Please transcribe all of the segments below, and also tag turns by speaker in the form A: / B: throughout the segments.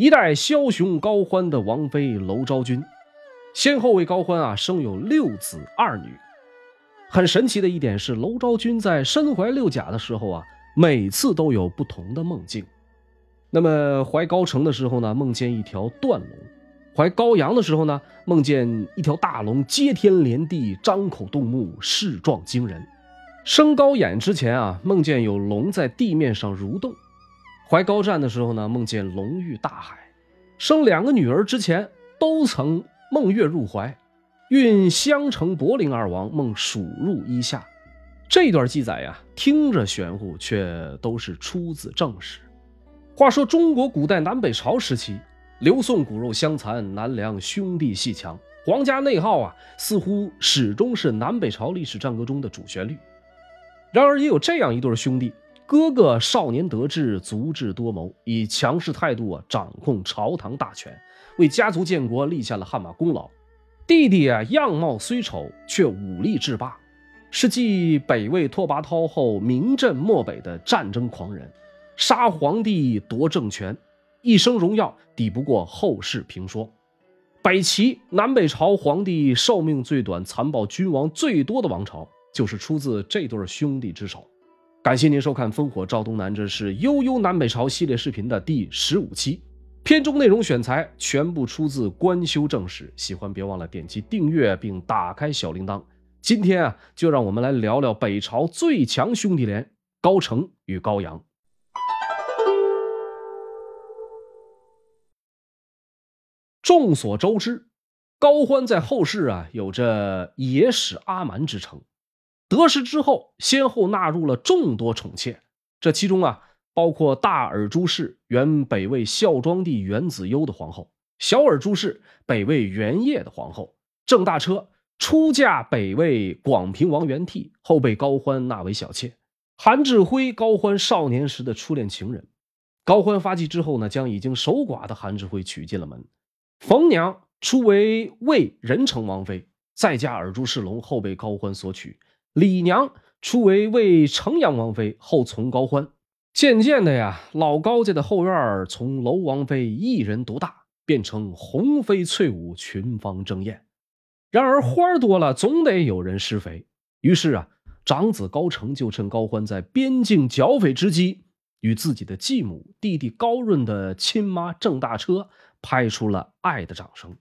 A: 一代枭雄高欢的王妃娄昭君，先后为高欢啊生有六子二女。很神奇的一点是，娄昭君在身怀六甲的时候啊，每次都有不同的梦境。那么怀高成的时候呢，梦见一条断龙；怀高阳的时候呢，梦见一条大龙接天连地，张口动目，势壮惊人。升高演之前啊，梦见有龙在地面上蠕动。怀高湛的时候呢，梦见龙遇大海；生两个女儿之前，都曾梦月入怀；孕襄城柏林二王梦蜀入衣下。这段记载呀，听着玄乎，却都是出自正史。话说中国古代南北朝时期，刘宋骨肉相残，南梁兄弟戏强，皇家内耗啊，似乎始终是南北朝历史战歌中的主旋律。然而，也有这样一对兄弟。哥哥少年得志，足智多谋，以强势态度啊掌控朝堂大权，为家族建国立下了汗马功劳。弟弟啊样貌虽丑，却武力制霸，是继北魏拓跋焘后名震漠北的战争狂人，杀皇帝夺政权，一生荣耀抵不过后世评说。北齐南北朝皇帝寿命最短、残暴君王最多的王朝，就是出自这对兄弟之手。感谢您收看《烽火照东南》，这是《悠悠南北朝》系列视频的第十五期。片中内容选材全部出自官修正史，喜欢别忘了点击订阅并打开小铃铛。今天啊，就让我们来聊聊北朝最强兄弟连高澄与高阳。众所周知，高欢在后世啊有着野史阿瞒之称。得势之后，先后纳入了众多宠妾，这其中啊，包括大尔朱氏，原北魏孝庄帝元子攸的皇后；小尔朱氏，北魏元烨的皇后；郑大车出嫁北魏广平王元替，后被高欢纳为小妾；韩志辉，高欢少年时的初恋情人。高欢发迹之后呢，将已经守寡的韩志辉娶进了门。冯娘初为魏仁成王妃，再嫁尔朱世龙，后被高欢所娶。李娘初为魏成阳王妃，后从高欢。渐渐的呀，老高家的后院从娄王妃一人独大，变成红飞翠舞，群芳争艳。然而花多了，总得有人施肥。于是啊，长子高澄就趁高欢在边境剿匪之机，与自己的继母、弟弟高润的亲妈郑大车拍出了爱的掌声。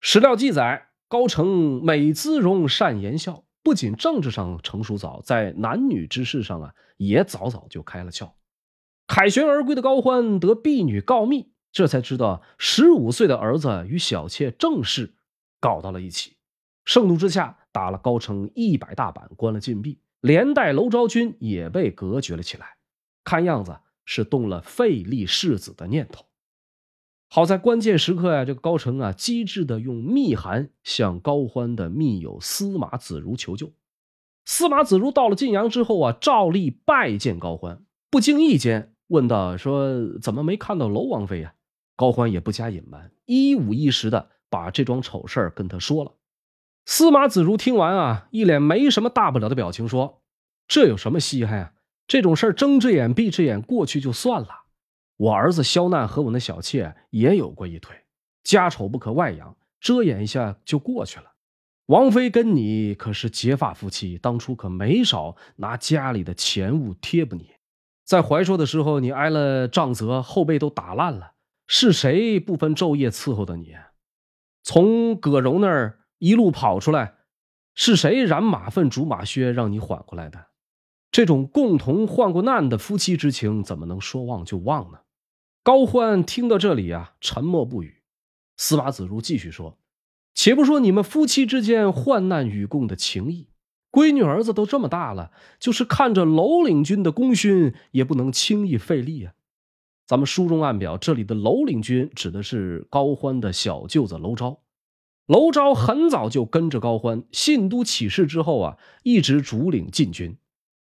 A: 史料记载，高澄美姿容，善言笑。不仅政治上成熟早，在男女之事上啊，也早早就开了窍。凯旋而归的高欢得婢女告密，这才知道十五岁的儿子与小妾郑氏搞到了一起。盛怒之下，打了高澄一百大板，关了禁闭，连带娄昭君也被隔绝了起来。看样子是动了废立世子的念头。好在关键时刻呀，这个高澄啊，机智的用密函向高欢的密友司马子如求救。司马子如到了晋阳之后啊，照例拜见高欢，不经意间问道：“说怎么没看到娄王妃呀？”高欢也不加隐瞒，一五一十的把这桩丑事跟他说了。司马子如听完啊，一脸没什么大不了的表情，说：“这有什么稀罕啊？这种事睁只眼闭只眼过去就算了。”我儿子萧难和我那小妾也有过一腿，家丑不可外扬，遮掩一下就过去了。王妃跟你可是结发夫妻，当初可没少拿家里的钱物贴补你。在怀说的时候，你挨了杖责，后背都打烂了，是谁不分昼夜伺候的你？从葛柔那儿一路跑出来，是谁染马粪、煮马靴让你缓过来的？这种共同患过难的夫妻之情，怎么能说忘就忘呢？高欢听到这里啊，沉默不语。司马子如继续说：“且不说你们夫妻之间患难与共的情谊，闺女儿子都这么大了，就是看着楼领军的功勋，也不能轻易费力啊。”咱们书中暗表，这里的楼领军指的是高欢的小舅子楼昭。楼昭很早就跟着高欢，信都起事之后啊，一直主领禁军。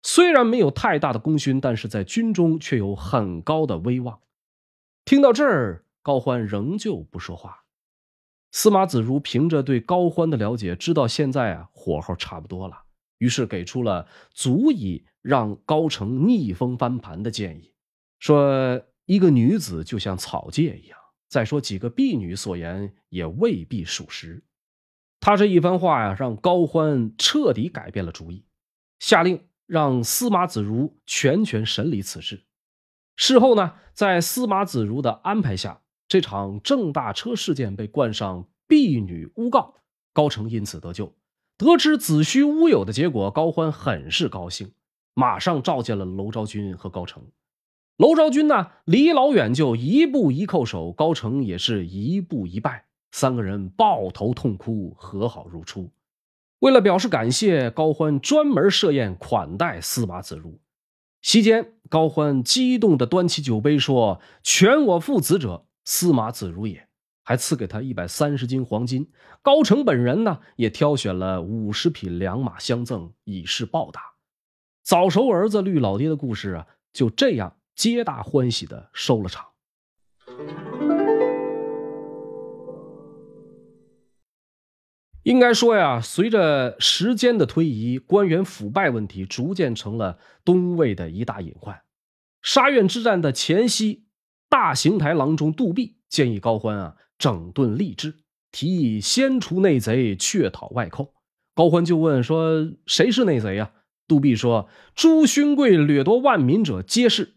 A: 虽然没有太大的功勋，但是在军中却有很高的威望。听到这儿，高欢仍旧不说话。司马子如凭着对高欢的了解，知道现在啊火候差不多了，于是给出了足以让高澄逆风翻盘的建议，说：“一个女子就像草芥一样。再说几个婢女所言也未必属实。他这一番话呀，让高欢彻底改变了主意，下令让司马子如全权审理此事。事后呢，在司马子如的安排下，这场郑大车事件被冠上婢女诬告，高成因此得救。得知子虚乌有的结果，高欢很是高兴，马上召见了娄昭君和高成。娄昭君呢，离老远就一步一叩首，高成也是一步一拜，三个人抱头痛哭，和好如初。为了表示感谢，高欢专门设宴款待司马子如。席间，高欢激动地端起酒杯说：“全我父子者，司马子如也。”还赐给他一百三十斤黄金。高成本人呢，也挑选了五十匹良马相赠，以示报答。早熟儿子绿老爹的故事啊，就这样。皆大欢喜的收了场。应该说呀，随着时间的推移，官员腐败问题逐渐成了东魏的一大隐患。沙苑之战的前夕，大邢台郎中杜弼建议高欢啊整顿吏治，提议先除内贼，却讨外寇。高欢就问说：“谁是内贼呀？”杜弼说：“朱勋贵掠夺万民者，皆是。”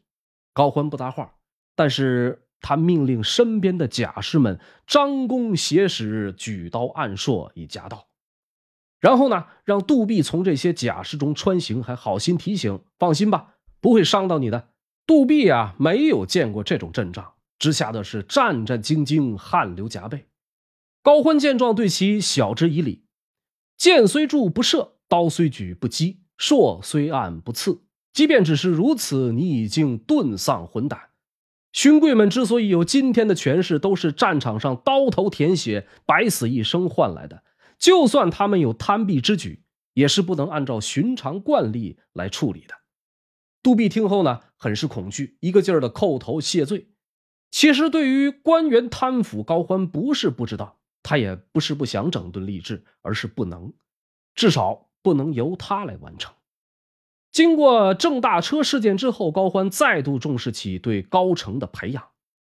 A: 高欢不答话，但是他命令身边的甲士们张弓挟矢，举刀暗槊以夹道。然后呢，让杜弼从这些甲士中穿行，还好心提醒：“放心吧，不会伤到你的。”杜弼啊，没有见过这种阵仗，之下的是战战兢兢，汗流浃背。高欢见状，对其晓之以理：“箭虽著不射，刀虽举不击，槊虽按不刺。”即便只是如此，你已经顿丧魂胆。勋贵们之所以有今天的权势，都是战场上刀头舔血、百死一生换来的。就算他们有贪鄙之举，也是不能按照寻常惯例来处理的。杜弼听后呢，很是恐惧，一个劲儿的叩头谢罪。其实，对于官员贪腐，高欢不是不知道，他也不是不想整顿吏治，而是不能，至少不能由他来完成。经过郑大车事件之后，高欢再度重视起对高成的培养，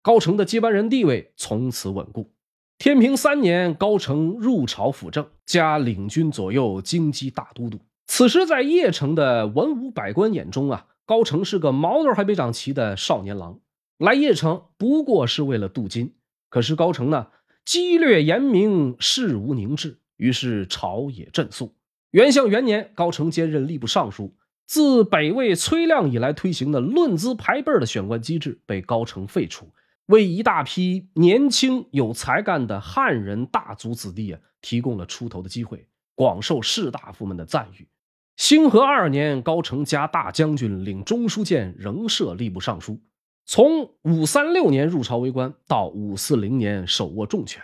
A: 高成的接班人地位从此稳固。天平三年，高成入朝辅政，加领军左右京畿大都督。此时，在邺城的文武百官眼中啊，高成是个毛头还没长齐的少年郎，来邺城不过是为了镀金。可是高成呢，激略严明，事无宁滞，于是朝野震肃。元相元年，高成兼任吏部尚书。自北魏崔亮以来推行的论资排辈的选官机制被高成废除，为一大批年轻有才干的汉人大族子弟啊提供了出头的机会，广受士大夫们的赞誉。兴和二年，高成加大将军，领中书监，仍设吏部尚书。从五三六年入朝为官，到五四零年手握重权，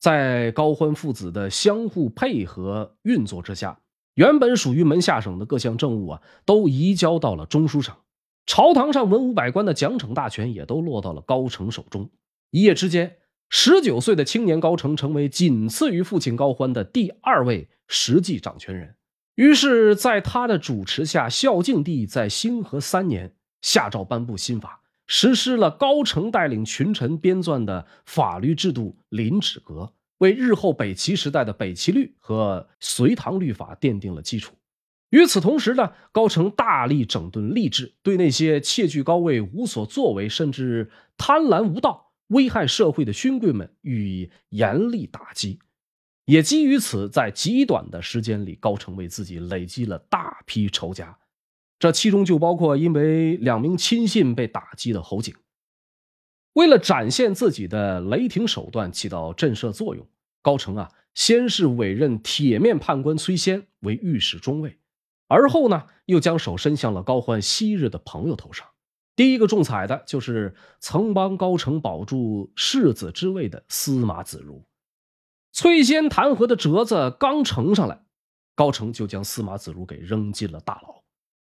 A: 在高欢父子的相互配合运作之下。原本属于门下省的各项政务啊，都移交到了中书省。朝堂上文武百官的奖惩大权也都落到了高成手中。一夜之间，十九岁的青年高成成为仅次于父亲高欢的第二位实际掌权人。于是，在他的主持下，孝敬帝在兴和三年下诏颁布新法，实施了高成带领群臣编撰的法律制度《临止阁》。为日后北齐时代的北齐律和隋唐律法奠定了基础。与此同时呢，高成大力整顿吏治，对那些窃据高位、无所作为，甚至贪婪无道、危害社会的勋贵们予以严厉打击。也基于此，在极短的时间里，高成为自己累积了大批仇家，这其中就包括因为两名亲信被打击的侯景。为了展现自己的雷霆手段，起到震慑作用，高成啊，先是委任铁面判官崔仙为御史中尉，而后呢，又将手伸向了高欢昔日的朋友头上。第一个中彩的就是曾帮高成保住世子之位的司马子如。崔仙弹劾的折子刚呈上来，高成就将司马子如给扔进了大牢。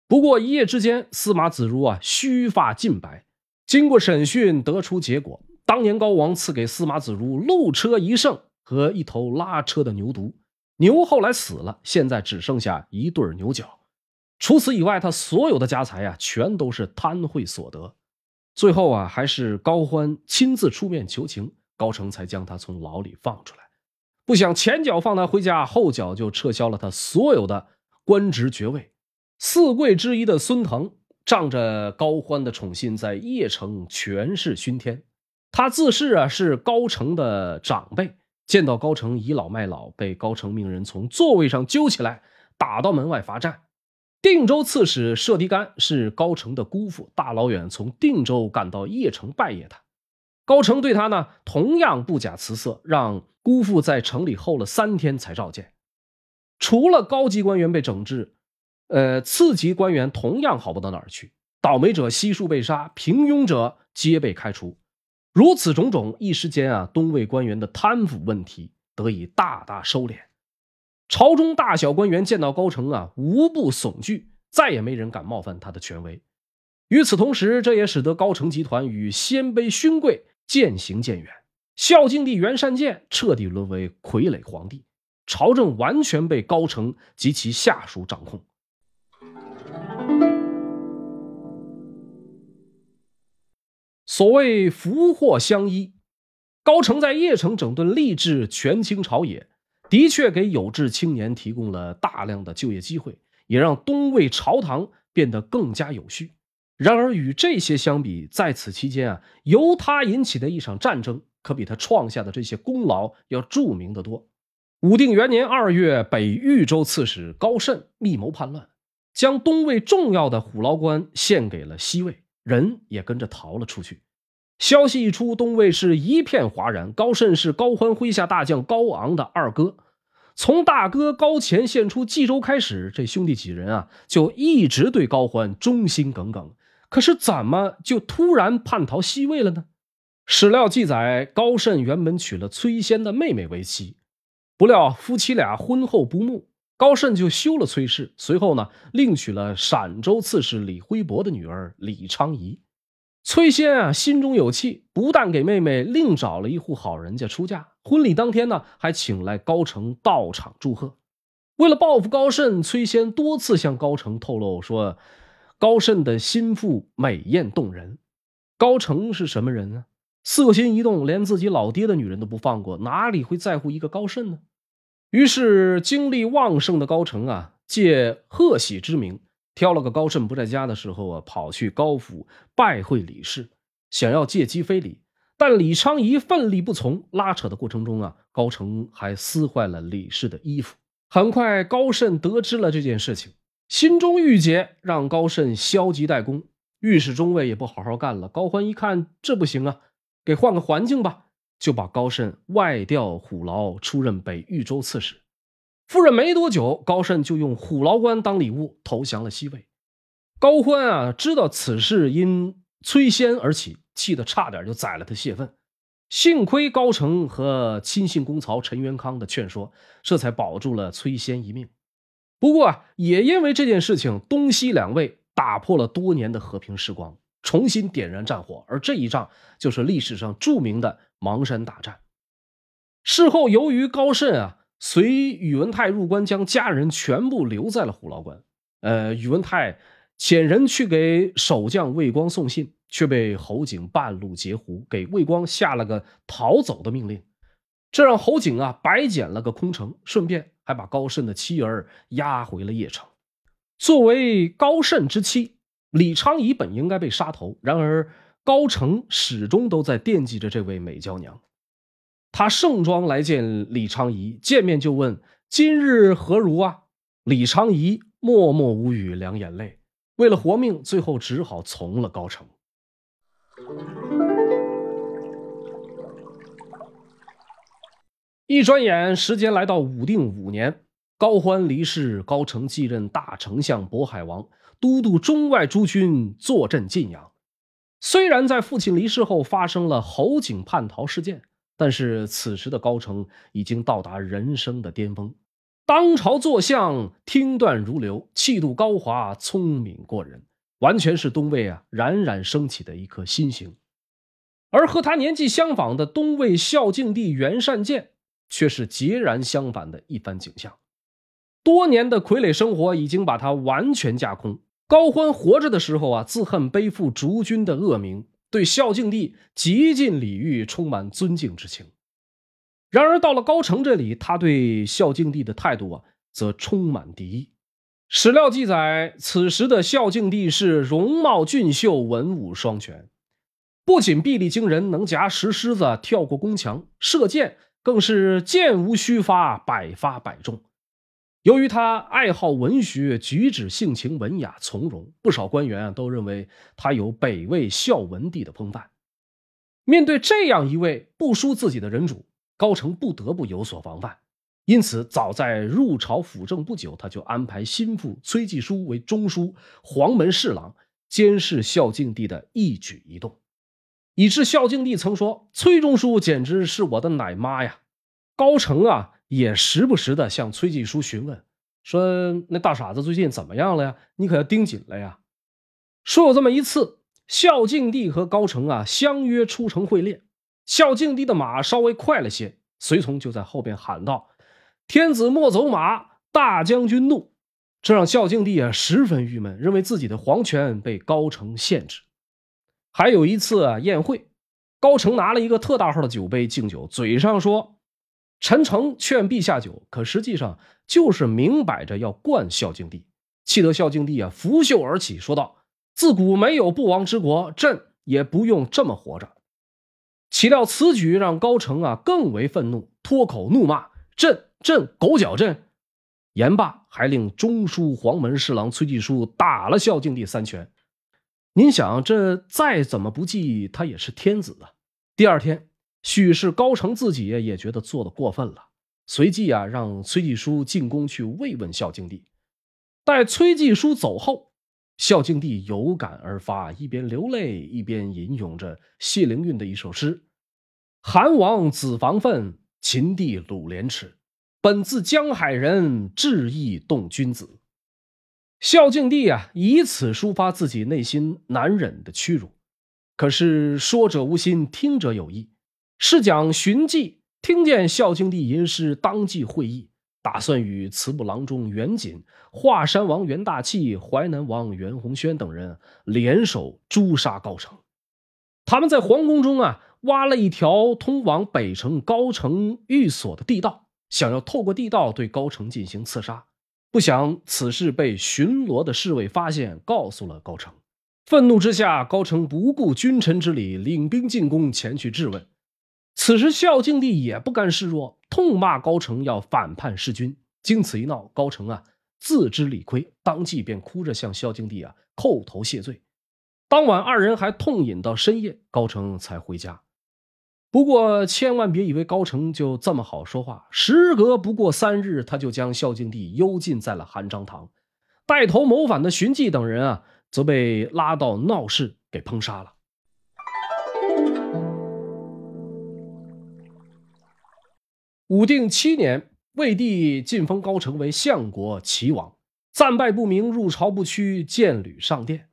A: 不过一夜之间，司马子如啊，须发尽白。经过审讯，得出结果：当年高王赐给司马子如鹿车一乘和一头拉车的牛犊，牛后来死了，现在只剩下一对牛角。除此以外，他所有的家财呀，全都是贪贿所得。最后啊，还是高欢亲自出面求情，高成才将他从牢里放出来。不想前脚放他回家，后脚就撤销了他所有的官职爵位。四贵之一的孙腾仗着高欢的宠信，在邺城权势熏天。他自恃啊是高成的长辈，见到高成倚老卖老，被高成命人从座位上揪起来，打到门外罚站。定州刺史射迪干是高成的姑父，大老远从定州赶到邺城拜谒他。高成对他呢同样不假辞色，让姑父在城里候了三天才召见。除了高级官员被整治，呃，次级官员同样好不到哪儿去。倒霉者悉数被杀，平庸者皆被开除。如此种种，一时间啊，东魏官员的贪腐问题得以大大收敛。朝中大小官员见到高成啊，无不悚惧，再也没人敢冒犯他的权威。与此同时，这也使得高成集团与鲜卑勋贵渐行渐远。孝敬帝元善见彻底沦为傀儡皇帝，朝政完全被高成及其下属掌控。所谓福祸相依，高成在邺城整顿吏治，权倾朝野，的确给有志青年提供了大量的就业机会，也让东魏朝堂变得更加有序。然而，与这些相比，在此期间啊，由他引起的一场战争，可比他创下的这些功劳要著名的多。武定元年二月，北豫州刺史高慎密谋叛乱，将东魏重要的虎牢关献给了西魏。人也跟着逃了出去。消息一出，东魏是一片哗然。高慎是高欢麾下大将高昂的二哥，从大哥高乾献出冀州开始，这兄弟几人啊就一直对高欢忠心耿耿。可是怎么就突然叛逃西魏了呢？史料记载，高慎原本娶了崔仙的妹妹为妻，不料夫妻俩婚后不睦。高慎就休了崔氏，随后呢，另娶了陕州刺史李辉伯的女儿李昌仪。崔仙啊，心中有气，不但给妹妹另找了一户好人家出嫁，婚礼当天呢，还请来高成到场祝贺。为了报复高慎，崔仙多次向高成透露说，高慎的心腹美艳动人。高成是什么人呢？色心一动，连自己老爹的女人都不放过，哪里会在乎一个高慎呢？于是，精力旺盛的高成啊，借贺喜之名，挑了个高慎不在家的时候啊，跑去高府拜会李氏，想要借机非礼。但李昌仪奋力不从，拉扯的过程中啊，高成还撕坏了李氏的衣服。很快，高慎得知了这件事情，心中郁结，让高慎消极怠工，御史中尉也不好好干了。高欢一看，这不行啊，给换个环境吧。就把高慎外调虎牢，出任北豫州刺史。夫人没多久，高慎就用虎牢关当礼物投降了西魏。高欢啊，知道此事因崔仙而起，气得差点就宰了他泄愤。幸亏高成和亲信公曹陈元康的劝说，这才保住了崔仙一命。不过啊，也因为这件事情，东西两魏打破了多年的和平时光，重新点燃战火。而这一仗，就是历史上著名的。邙山大战事后，由于高慎啊随宇文泰入关，将家人全部留在了虎牢关。呃，宇文泰遣人去给守将魏光送信，却被侯景半路截胡，给魏光下了个逃走的命令。这让侯景啊白捡了个空城，顺便还把高慎的妻儿押回了邺城。作为高慎之妻，李昌仪本应该被杀头，然而。高成始终都在惦记着这位美娇娘，他盛装来见李昌仪，见面就问：“今日何如啊？”李昌仪默默无语，两眼泪。为了活命，最后只好从了高成。一转眼，时间来到武定五年，高欢离世，高成继任大丞相、渤海王，都督中外诸军，坐镇晋阳。虽然在父亲离世后发生了侯景叛逃事件，但是此时的高成已经到达人生的巅峰，当朝坐相，听断如流，气度高华，聪明过人，完全是东魏啊冉冉升起的一颗新星。而和他年纪相仿的东魏孝敬帝元善见，却是截然相反的一番景象。多年的傀儡生活已经把他完全架空。高欢活着的时候啊，自恨背负逐君的恶名，对孝敬帝极尽礼遇，充满尊敬之情。然而到了高城这里，他对孝敬帝的态度啊，则充满敌意。史料记载，此时的孝敬帝是容貌俊秀，文武双全，不仅臂力惊人，能夹石狮子，跳过宫墙，射箭更是箭无虚发，百发百中。由于他爱好文学，举止性情文雅从容，不少官员啊都认为他有北魏孝文帝的风范。面对这样一位不输自己的人主，高澄不得不有所防范。因此，早在入朝辅政不久，他就安排心腹崔继书为中书、黄门侍郎，监视孝敬帝的一举一动，以致孝敬帝曾说：“崔中书简直是我的奶妈呀。”高澄啊，也时不时的向崔继书询问，说：“那大傻子最近怎么样了呀？你可要盯紧了呀。”说有这么一次，孝敬帝和高澄啊相约出城会练，孝敬帝的马稍微快了些，随从就在后边喊道。天子莫走马，大将军怒，这让孝敬帝啊十分郁闷，认为自己的皇权被高澄限制。还有一次宴会，高澄拿了一个特大号的酒杯敬酒，嘴上说：“陈诚劝陛下酒”，可实际上就是明摆着要灌孝敬帝，气得孝敬帝啊拂袖而起，说道：“自古没有不亡之国，朕也不用这么活着。”岂料此举让高澄啊更为愤怒，脱口怒骂：“朕！”朕狗脚朕，言罢还令中书黄门侍郎崔继书打了孝敬帝三拳。您想，这再怎么不济，他也是天子啊。第二天，许是高澄自己也觉得做的过分了，随即啊，让崔继书进宫去慰问孝敬帝。待崔继书走后，孝敬帝有感而发，一边流泪，一边吟咏着谢灵运的一首诗：“韩王子房奋，秦帝鲁连耻。”本自江海人，志意动君子。孝敬帝啊，以此抒发自己内心难忍的屈辱。可是说者无心，听者有意。是讲荀记听见孝敬帝吟诗，当即会意，打算与慈母郎中袁锦、华山王袁大器、淮南王袁洪轩等人联手诛杀高城。他们在皇宫中啊，挖了一条通往北城高城寓所的地道。想要透过地道对高城进行刺杀，不想此事被巡逻的侍卫发现，告诉了高城。愤怒之下，高城不顾君臣之礼，领兵进宫前去质问。此时，孝敬帝也不甘示弱，痛骂高澄要反叛弑君。经此一闹，高澄啊自知理亏，当即便哭着向孝敬帝啊叩头谢罪。当晚，二人还痛饮到深夜，高澄才回家。不过，千万别以为高澄就这么好说话。时隔不过三日，他就将孝敬帝幽禁在了韩章堂，带头谋反的荀记等人啊，则被拉到闹市给烹杀了。武定七年，魏帝晋封高澄为相国、齐王，战败不明，入朝不趋，见履上殿。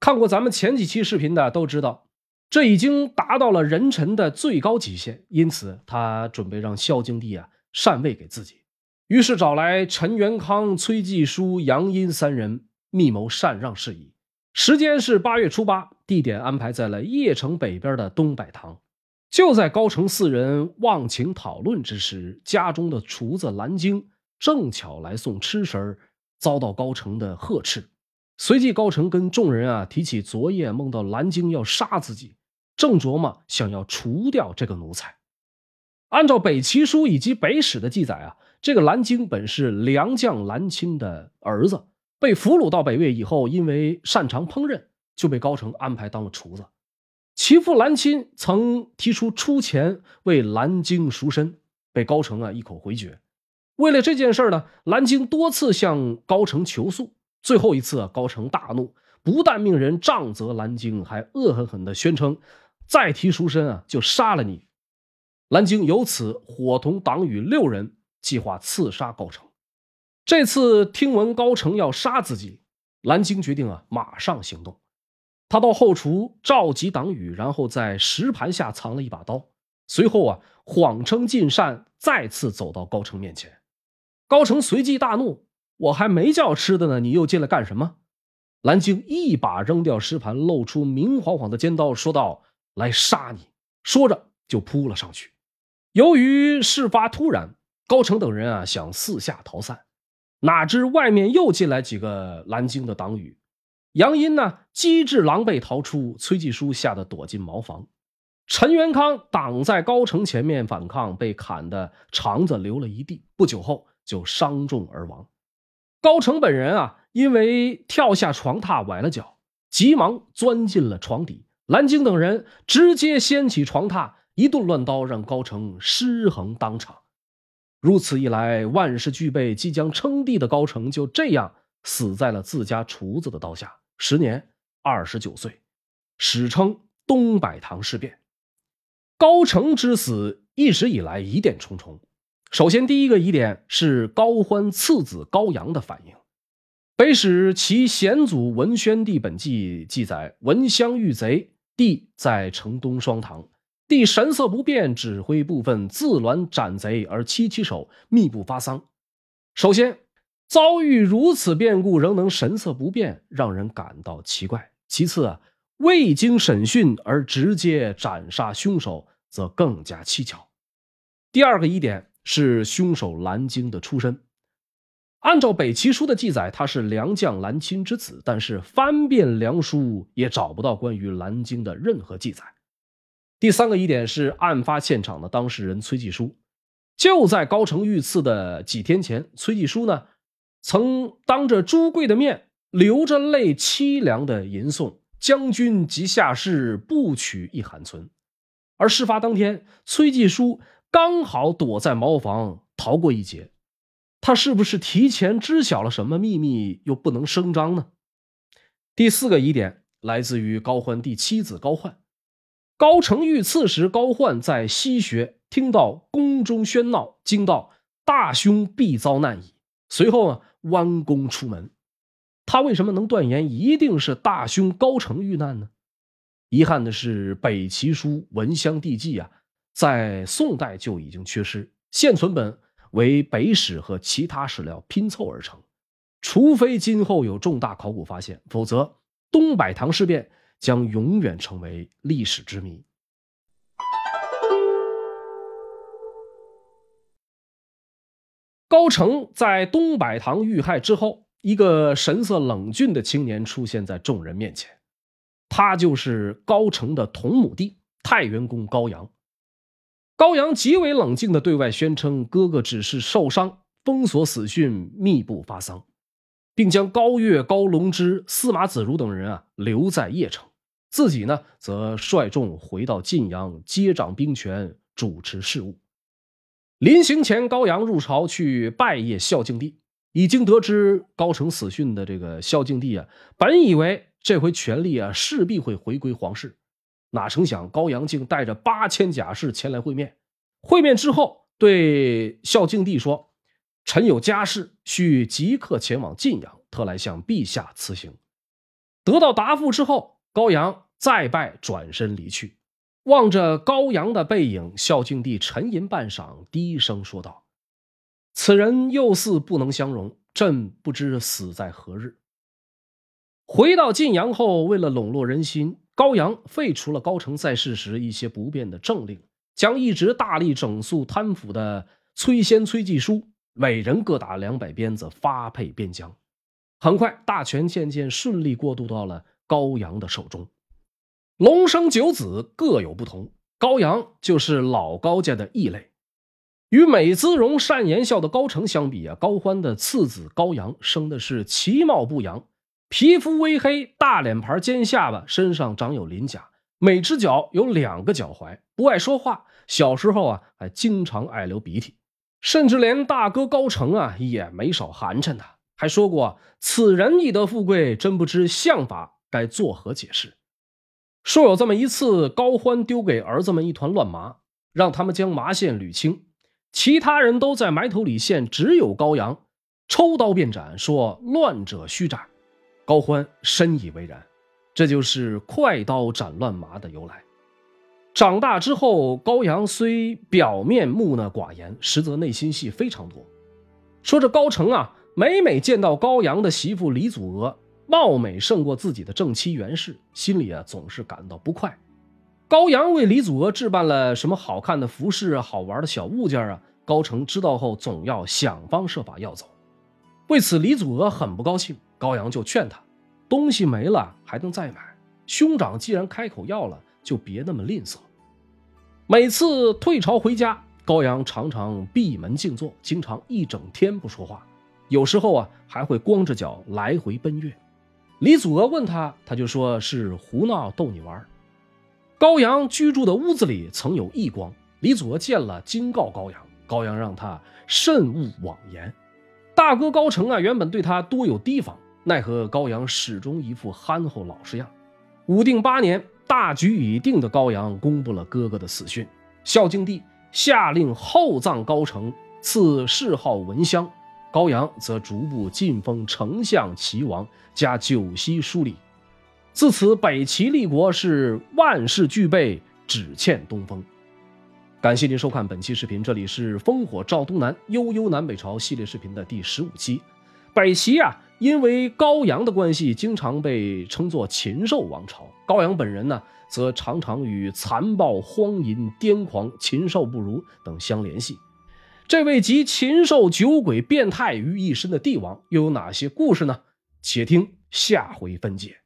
A: 看过咱们前几期视频的都知道。这已经达到了人臣的最高极限，因此他准备让孝敬帝啊禅位给自己。于是找来陈元康、崔继书、杨殷三人密谋禅让事宜。时间是八月初八，地点安排在了邺城北边的东柏堂。就在高澄四人忘情讨论之时，家中的厨子蓝鲸正巧来送吃食儿遭到高澄的呵斥。随即，高澄跟众人啊提起昨夜梦到蓝鲸要杀自己。正琢磨想要除掉这个奴才。按照北齐书以及北史的记载啊，这个蓝鲸本是良将蓝钦的儿子，被俘虏到北魏以后，因为擅长烹饪，就被高澄安排当了厨子。其父蓝钦曾提出出钱为蓝鲸赎身，被高成啊一口回绝。为了这件事呢，蓝鲸多次向高成求诉。最后一次啊，高成大怒，不但命人杖责蓝鲸，还恶狠狠地宣称。再提赎身啊，就杀了你！蓝鲸由此伙同党羽六人，计划刺杀高成。这次听闻高成要杀自己，蓝鲸决定啊，马上行动。他到后厨召集党羽，然后在石盘下藏了一把刀。随后啊，谎称进膳，再次走到高成面前。高成随即大怒：“我还没叫吃的呢，你又进来干什么？”蓝鲸一把扔掉石盘，露出明晃晃的尖刀，说道：“来杀你！”说着就扑了上去。由于事发突然，高成等人啊想四下逃散，哪知外面又进来几个蓝鲸的党羽。杨殷呢机智狼狈逃出，崔继书吓得躲进茅房。陈元康挡在高成前面反抗，被砍得肠子流了一地。不久后就伤重而亡。高成本人啊，因为跳下床榻崴了脚，急忙钻进了床底。蓝鲸等人直接掀起床榻，一顿乱刀，让高成失衡当场。如此一来，万事俱备，即将称帝的高成就这样死在了自家厨子的刀下，时年二十九岁，史称东柏堂事变。高成之死一直以来疑点重重。首先，第一个疑点是高欢次子高阳的反应。北史其先祖文宣帝本纪记载，文襄遇贼，帝在城东双堂，帝神色不变，指挥部分自栾斩贼而七其手，密不发丧。首先，遭遇如此变故仍能神色不变，让人感到奇怪。其次啊。未经审讯而直接斩杀凶手，则更加蹊跷。第二个疑点是凶手蓝鲸的出身。按照北齐书的记载，他是良将蓝钦之子，但是翻遍梁书也找不到关于蓝鲸的任何记载。第三个疑点是案发现场的当事人崔继书，就在高成遇刺的几天前，崔继书呢曾当着朱贵的面，流着泪凄凉的吟诵。将军及下士不取一寒存，而事发当天，崔继书刚好躲在茅房逃过一劫。他是不是提前知晓了什么秘密，又不能声张呢？第四个疑点来自于高欢第七子高焕。高成遇刺时，高焕在西学听到宫中喧闹，惊道：“大凶必遭难矣。”随后啊，弯弓出门。他为什么能断言一定是大兄高成遇难呢？遗憾的是，《北齐书·文襄帝纪》啊，在宋代就已经缺失，现存本为北史和其他史料拼凑而成。除非今后有重大考古发现，否则东柏堂事变将永远成为历史之谜。高成在东柏堂遇害之后。一个神色冷峻的青年出现在众人面前，他就是高成的同母弟太原公高阳。高阳极为冷静地对外宣称，哥哥只是受伤，封锁死讯，密不发丧，并将高岳、高龙之、司马子如等人啊留在邺城，自己呢则率众回到晋阳接掌兵权，主持事务。临行前，高阳入朝去拜谒孝敬帝。已经得知高成死讯的这个孝敬帝啊，本以为这回权力啊势必会回归皇室，哪成想高阳竟带着八千甲士前来会面。会面之后，对孝敬帝说：“臣有家事，需即刻前往晋阳，特来向陛下辞行。”得到答复之后，高阳再拜，转身离去。望着高阳的背影，孝敬帝沉吟半晌，低声说道。此人又似不能相容，朕不知死在何日。回到晋阳后，为了笼络人心，高阳废除了高成在世时一些不便的政令，将一直大力整肃贪腐的崔先、崔继书每人各打两百鞭子，发配边疆。很快，大权渐渐顺利过渡到了高阳的手中。龙生九子各有不同，高阳就是老高家的异类。与美姿容、善言笑的高成相比啊，高欢的次子高阳生的是其貌不扬，皮肤微黑，大脸盘、尖下巴，身上长有鳞甲，每只脚有两个脚踝，不爱说话。小时候啊，还经常爱流鼻涕，甚至连大哥高成啊也没少寒碜他，还说过：“此人易得富贵，真不知相法该作何解释。”说有这么一次，高欢丢给儿子们一团乱麻，让他们将麻线捋清。其他人都在埋头理线，只有高阳抽刀便斩，说：“乱者须斩。”高欢深以为然，这就是快刀斩乱麻的由来。长大之后，高阳虽表面木讷寡言，实则内心戏非常多。说这高成啊，每每见到高阳的媳妇李祖娥，貌美胜过自己的正妻袁氏，心里啊总是感到不快。高阳为李祖娥置办了什么好看的服饰、好玩的小物件啊，高成知道后总要想方设法要走。为此，李祖娥很不高兴。高阳就劝他，东西没了还能再买，兄长既然开口要了，就别那么吝啬。每次退朝回家，高阳常常闭门静坐，经常一整天不说话，有时候啊还会光着脚来回奔月。李祖娥问他，他就说是胡闹逗你玩。高阳居住的屋子里曾有异光，李祖娥见了，惊告高阳，高阳让他慎勿妄言。大哥高成啊，原本对他多有提防。奈何高阳始终一副憨厚老实样。武定八年，大局已定的高阳公布了哥哥的死讯。孝敬帝下令厚葬高成，赐谥号文襄。高阳则逐步晋封丞相、齐王，加九锡书礼。自此，北齐立国是万事俱备，只欠东风。感谢您收看本期视频，这里是烽火照东南、悠悠南北朝系列视频的第十五期。北齐啊。因为高阳的关系，经常被称作禽兽王朝。高阳本人呢，则常常与残暴、荒淫、癫狂、禽兽不如等相联系。这位集禽兽、酒鬼、变态于一身的帝王，又有哪些故事呢？且听下回分解。